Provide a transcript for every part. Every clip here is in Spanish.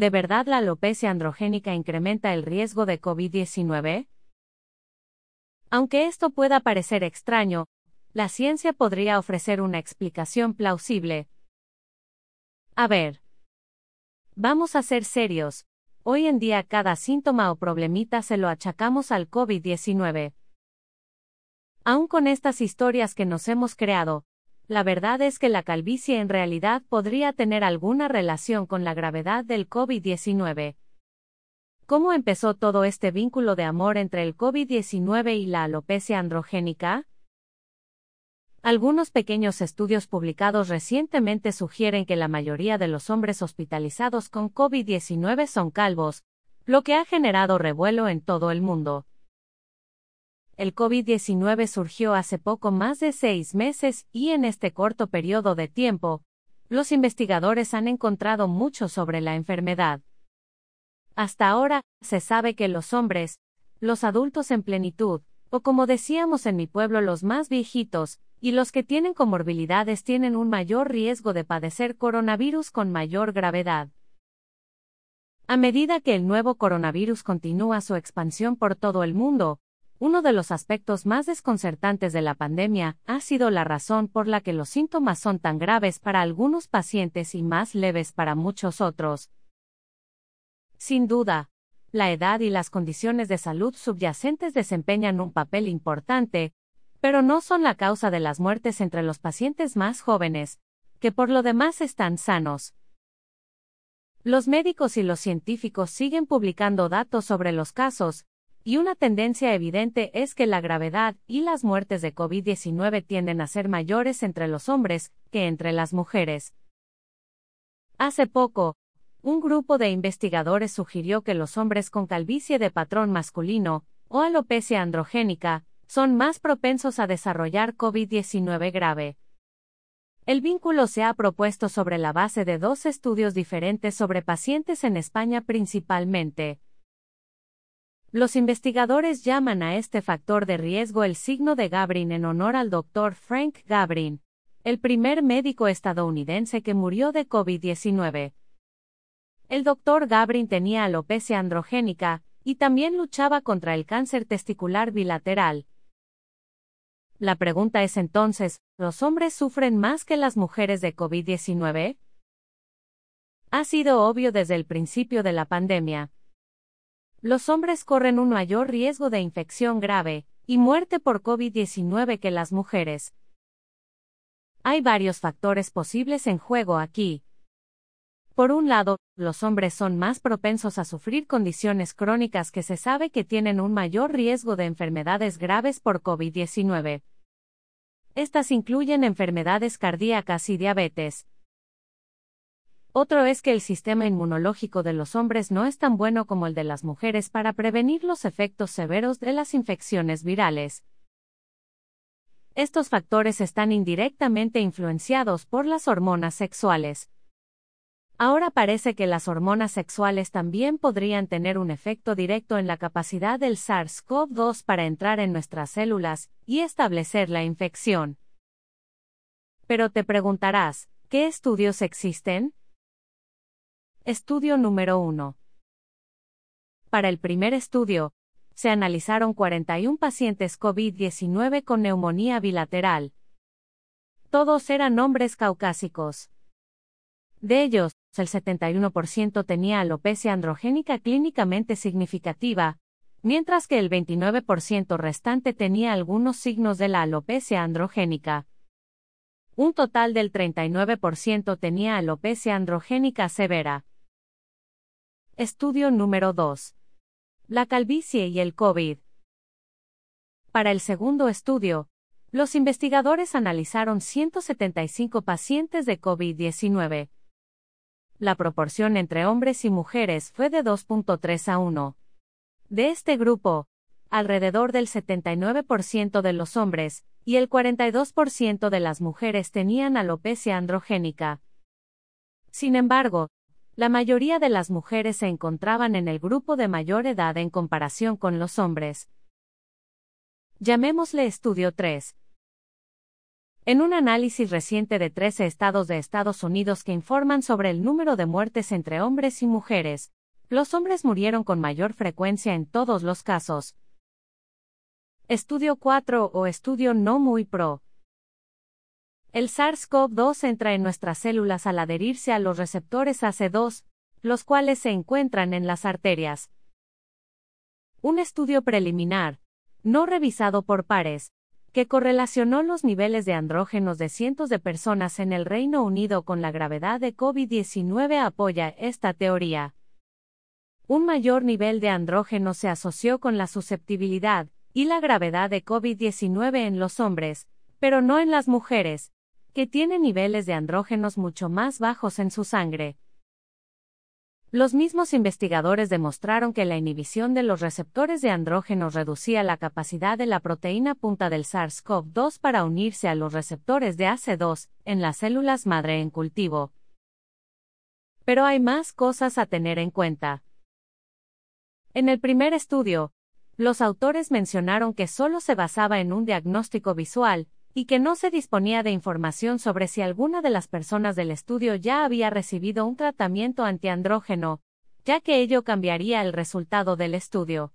¿De verdad la alopecia androgénica incrementa el riesgo de COVID-19? Aunque esto pueda parecer extraño, la ciencia podría ofrecer una explicación plausible. A ver. Vamos a ser serios. Hoy en día cada síntoma o problemita se lo achacamos al COVID-19. Aún con estas historias que nos hemos creado, la verdad es que la calvicie en realidad podría tener alguna relación con la gravedad del COVID-19. ¿Cómo empezó todo este vínculo de amor entre el COVID-19 y la alopecia androgénica? Algunos pequeños estudios publicados recientemente sugieren que la mayoría de los hombres hospitalizados con COVID-19 son calvos, lo que ha generado revuelo en todo el mundo el COVID-19 surgió hace poco más de seis meses y en este corto periodo de tiempo, los investigadores han encontrado mucho sobre la enfermedad. Hasta ahora, se sabe que los hombres, los adultos en plenitud, o como decíamos en mi pueblo los más viejitos, y los que tienen comorbilidades tienen un mayor riesgo de padecer coronavirus con mayor gravedad. A medida que el nuevo coronavirus continúa su expansión por todo el mundo, uno de los aspectos más desconcertantes de la pandemia ha sido la razón por la que los síntomas son tan graves para algunos pacientes y más leves para muchos otros. Sin duda, la edad y las condiciones de salud subyacentes desempeñan un papel importante, pero no son la causa de las muertes entre los pacientes más jóvenes, que por lo demás están sanos. Los médicos y los científicos siguen publicando datos sobre los casos, y una tendencia evidente es que la gravedad y las muertes de COVID-19 tienden a ser mayores entre los hombres que entre las mujeres. Hace poco, un grupo de investigadores sugirió que los hombres con calvicie de patrón masculino, o alopecia androgénica, son más propensos a desarrollar COVID-19 grave. El vínculo se ha propuesto sobre la base de dos estudios diferentes sobre pacientes en España principalmente. Los investigadores llaman a este factor de riesgo el signo de Gabrin en honor al doctor Frank Gabrin, el primer médico estadounidense que murió de COVID-19. El doctor Gabrin tenía alopecia androgénica y también luchaba contra el cáncer testicular bilateral. La pregunta es entonces, ¿los hombres sufren más que las mujeres de COVID-19? Ha sido obvio desde el principio de la pandemia los hombres corren un mayor riesgo de infección grave y muerte por COVID-19 que las mujeres. Hay varios factores posibles en juego aquí. Por un lado, los hombres son más propensos a sufrir condiciones crónicas que se sabe que tienen un mayor riesgo de enfermedades graves por COVID-19. Estas incluyen enfermedades cardíacas y diabetes. Otro es que el sistema inmunológico de los hombres no es tan bueno como el de las mujeres para prevenir los efectos severos de las infecciones virales. Estos factores están indirectamente influenciados por las hormonas sexuales. Ahora parece que las hormonas sexuales también podrían tener un efecto directo en la capacidad del SARS-CoV-2 para entrar en nuestras células y establecer la infección. Pero te preguntarás, ¿qué estudios existen? Estudio número 1. Para el primer estudio, se analizaron 41 pacientes COVID-19 con neumonía bilateral. Todos eran hombres caucásicos. De ellos, el 71% tenía alopecia androgénica clínicamente significativa, mientras que el 29% restante tenía algunos signos de la alopecia androgénica. Un total del 39% tenía alopecia androgénica severa. Estudio número 2. La calvicie y el COVID. Para el segundo estudio, los investigadores analizaron 175 pacientes de COVID-19. La proporción entre hombres y mujeres fue de 2.3 a 1. De este grupo, alrededor del 79% de los hombres y el 42% de las mujeres tenían alopecia androgénica. Sin embargo, la mayoría de las mujeres se encontraban en el grupo de mayor edad en comparación con los hombres. Llamémosle estudio 3. En un análisis reciente de 13 estados de Estados Unidos que informan sobre el número de muertes entre hombres y mujeres, los hombres murieron con mayor frecuencia en todos los casos. Estudio 4 o estudio no muy pro. El SARS-CoV-2 entra en nuestras células al adherirse a los receptores AC2, los cuales se encuentran en las arterias. Un estudio preliminar, no revisado por pares, que correlacionó los niveles de andrógenos de cientos de personas en el Reino Unido con la gravedad de COVID-19 apoya esta teoría. Un mayor nivel de andrógenos se asoció con la susceptibilidad y la gravedad de COVID-19 en los hombres, pero no en las mujeres, que tienen niveles de andrógenos mucho más bajos en su sangre. Los mismos investigadores demostraron que la inhibición de los receptores de andrógenos reducía la capacidad de la proteína punta del SARS-CoV-2 para unirse a los receptores de AC2 en las células madre en cultivo. Pero hay más cosas a tener en cuenta. En el primer estudio, los autores mencionaron que solo se basaba en un diagnóstico visual, y que no se disponía de información sobre si alguna de las personas del estudio ya había recibido un tratamiento antiandrógeno, ya que ello cambiaría el resultado del estudio.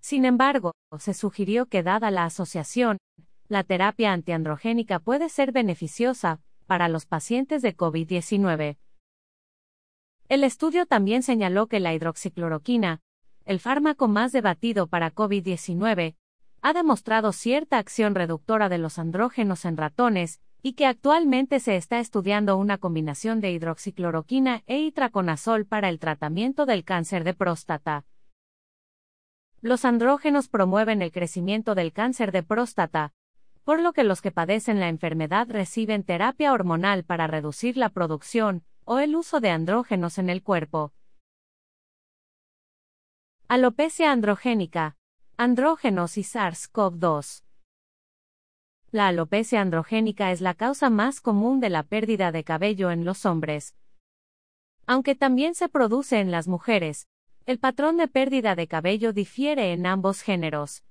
Sin embargo, se sugirió que dada la asociación, la terapia antiandrogénica puede ser beneficiosa para los pacientes de COVID-19. El estudio también señaló que la hidroxicloroquina, el fármaco más debatido para COVID-19, ha demostrado cierta acción reductora de los andrógenos en ratones, y que actualmente se está estudiando una combinación de hidroxicloroquina e itraconazol para el tratamiento del cáncer de próstata. Los andrógenos promueven el crecimiento del cáncer de próstata, por lo que los que padecen la enfermedad reciben terapia hormonal para reducir la producción o el uso de andrógenos en el cuerpo. Alopecia androgénica, Andrógenos y SARS-CoV-2. La alopecia androgénica es la causa más común de la pérdida de cabello en los hombres. Aunque también se produce en las mujeres, el patrón de pérdida de cabello difiere en ambos géneros.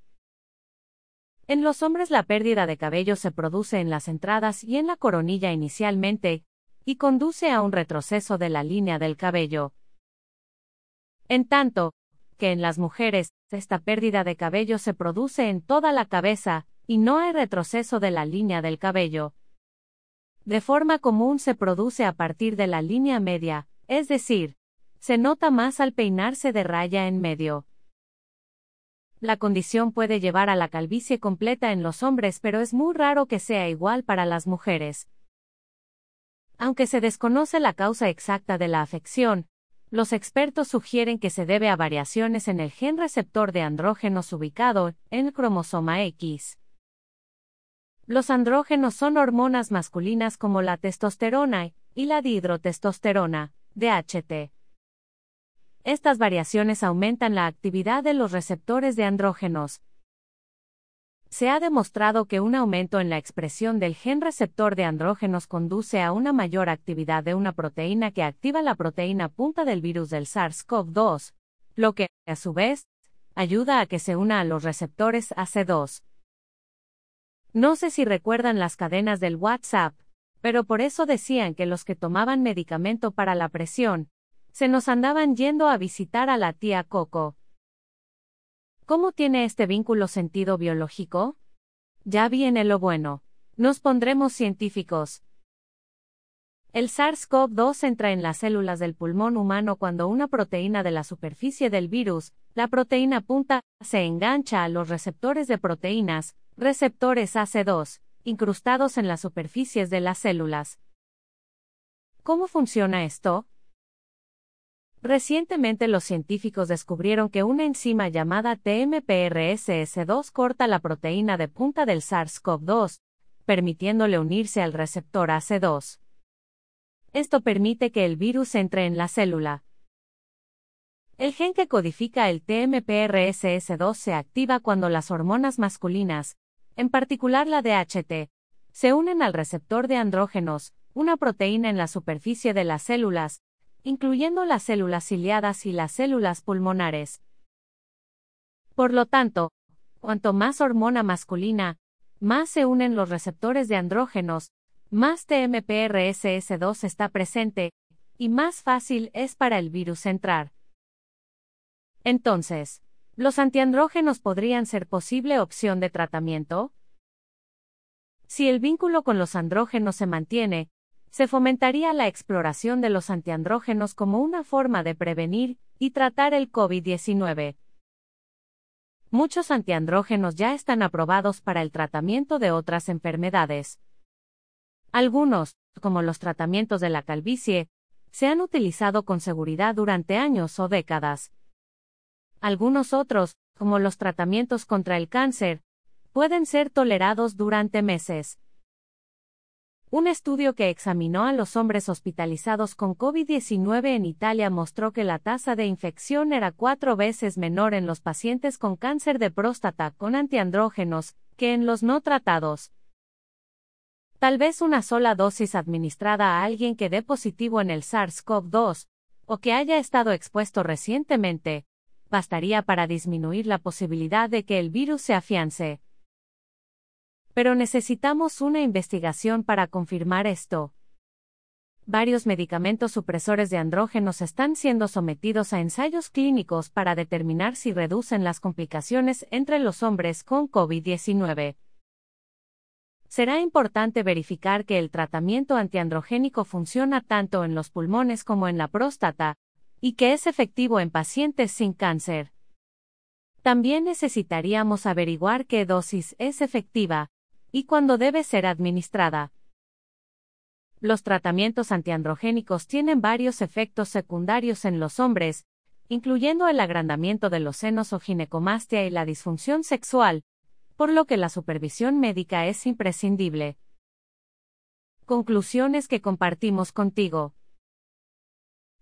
En los hombres la pérdida de cabello se produce en las entradas y en la coronilla inicialmente, y conduce a un retroceso de la línea del cabello. En tanto, que en las mujeres, esta pérdida de cabello se produce en toda la cabeza, y no hay retroceso de la línea del cabello. De forma común se produce a partir de la línea media, es decir, se nota más al peinarse de raya en medio. La condición puede llevar a la calvicie completa en los hombres, pero es muy raro que sea igual para las mujeres. Aunque se desconoce la causa exacta de la afección, los expertos sugieren que se debe a variaciones en el gen receptor de andrógenos ubicado en el cromosoma X. Los andrógenos son hormonas masculinas como la testosterona y la dihidrotestosterona, DHT. Estas variaciones aumentan la actividad de los receptores de andrógenos, se ha demostrado que un aumento en la expresión del gen receptor de andrógenos conduce a una mayor actividad de una proteína que activa la proteína punta del virus del SARS-CoV-2, lo que, a su vez, ayuda a que se una a los receptores AC2. No sé si recuerdan las cadenas del WhatsApp, pero por eso decían que los que tomaban medicamento para la presión, se nos andaban yendo a visitar a la tía Coco. ¿Cómo tiene este vínculo sentido biológico? Ya viene lo bueno. Nos pondremos científicos. El SARS-CoV-2 entra en las células del pulmón humano cuando una proteína de la superficie del virus, la proteína punta, se engancha a los receptores de proteínas, receptores AC2, incrustados en las superficies de las células. ¿Cómo funciona esto? Recientemente los científicos descubrieron que una enzima llamada TMPRSS2 corta la proteína de punta del SARS-CoV-2, permitiéndole unirse al receptor AC2. Esto permite que el virus entre en la célula. El gen que codifica el TMPRSS2 se activa cuando las hormonas masculinas, en particular la DHT, se unen al receptor de andrógenos, una proteína en la superficie de las células, incluyendo las células ciliadas y las células pulmonares. Por lo tanto, cuanto más hormona masculina, más se unen los receptores de andrógenos, más TMPRSS2 está presente, y más fácil es para el virus entrar. Entonces, ¿los antiandrógenos podrían ser posible opción de tratamiento? Si el vínculo con los andrógenos se mantiene, se fomentaría la exploración de los antiandrógenos como una forma de prevenir y tratar el COVID-19. Muchos antiandrógenos ya están aprobados para el tratamiento de otras enfermedades. Algunos, como los tratamientos de la calvicie, se han utilizado con seguridad durante años o décadas. Algunos otros, como los tratamientos contra el cáncer, pueden ser tolerados durante meses. Un estudio que examinó a los hombres hospitalizados con COVID-19 en Italia mostró que la tasa de infección era cuatro veces menor en los pacientes con cáncer de próstata con antiandrógenos que en los no tratados. Tal vez una sola dosis administrada a alguien que dé positivo en el SARS-CoV-2, o que haya estado expuesto recientemente, bastaría para disminuir la posibilidad de que el virus se afiance. Pero necesitamos una investigación para confirmar esto. Varios medicamentos supresores de andrógenos están siendo sometidos a ensayos clínicos para determinar si reducen las complicaciones entre los hombres con COVID-19. Será importante verificar que el tratamiento antiandrogénico funciona tanto en los pulmones como en la próstata, y que es efectivo en pacientes sin cáncer. También necesitaríamos averiguar qué dosis es efectiva, y cuándo debe ser administrada. Los tratamientos antiandrogénicos tienen varios efectos secundarios en los hombres, incluyendo el agrandamiento de los senos o ginecomastia y la disfunción sexual, por lo que la supervisión médica es imprescindible. Conclusiones que compartimos contigo.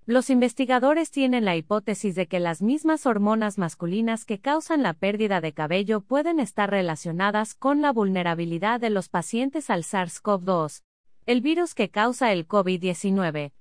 Los investigadores tienen la hipótesis de que las mismas hormonas masculinas que causan la pérdida de cabello pueden estar relacionadas con la vulnerabilidad de los pacientes al SARS-CoV-2, el virus que causa el COVID-19.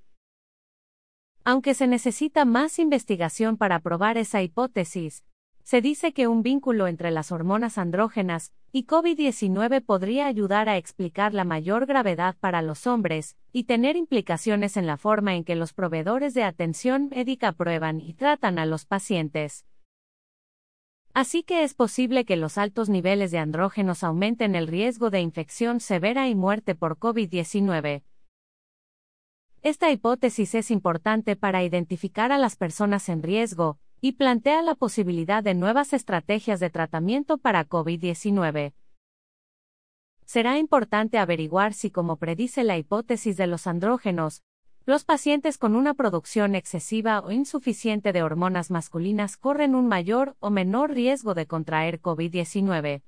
Aunque se necesita más investigación para probar esa hipótesis, se dice que un vínculo entre las hormonas andrógenas y COVID-19 podría ayudar a explicar la mayor gravedad para los hombres y tener implicaciones en la forma en que los proveedores de atención médica prueban y tratan a los pacientes. Así que es posible que los altos niveles de andrógenos aumenten el riesgo de infección severa y muerte por COVID-19. Esta hipótesis es importante para identificar a las personas en riesgo, y plantea la posibilidad de nuevas estrategias de tratamiento para COVID-19. Será importante averiguar si, como predice la hipótesis de los andrógenos, los pacientes con una producción excesiva o insuficiente de hormonas masculinas corren un mayor o menor riesgo de contraer COVID-19.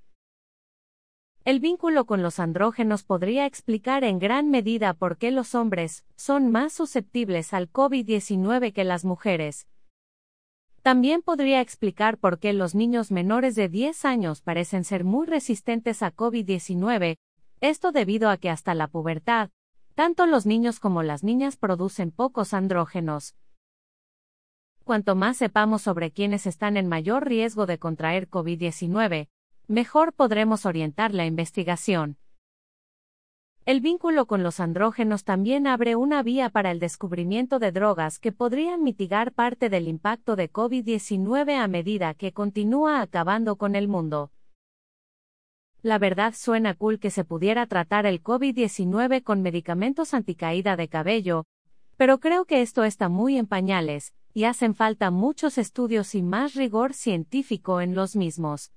El vínculo con los andrógenos podría explicar en gran medida por qué los hombres son más susceptibles al COVID-19 que las mujeres, también podría explicar por qué los niños menores de 10 años parecen ser muy resistentes a COVID-19, esto debido a que hasta la pubertad, tanto los niños como las niñas producen pocos andrógenos. Cuanto más sepamos sobre quienes están en mayor riesgo de contraer COVID-19, mejor podremos orientar la investigación. El vínculo con los andrógenos también abre una vía para el descubrimiento de drogas que podrían mitigar parte del impacto de COVID-19 a medida que continúa acabando con el mundo. La verdad suena cool que se pudiera tratar el COVID-19 con medicamentos anticaída de cabello, pero creo que esto está muy en pañales, y hacen falta muchos estudios y más rigor científico en los mismos.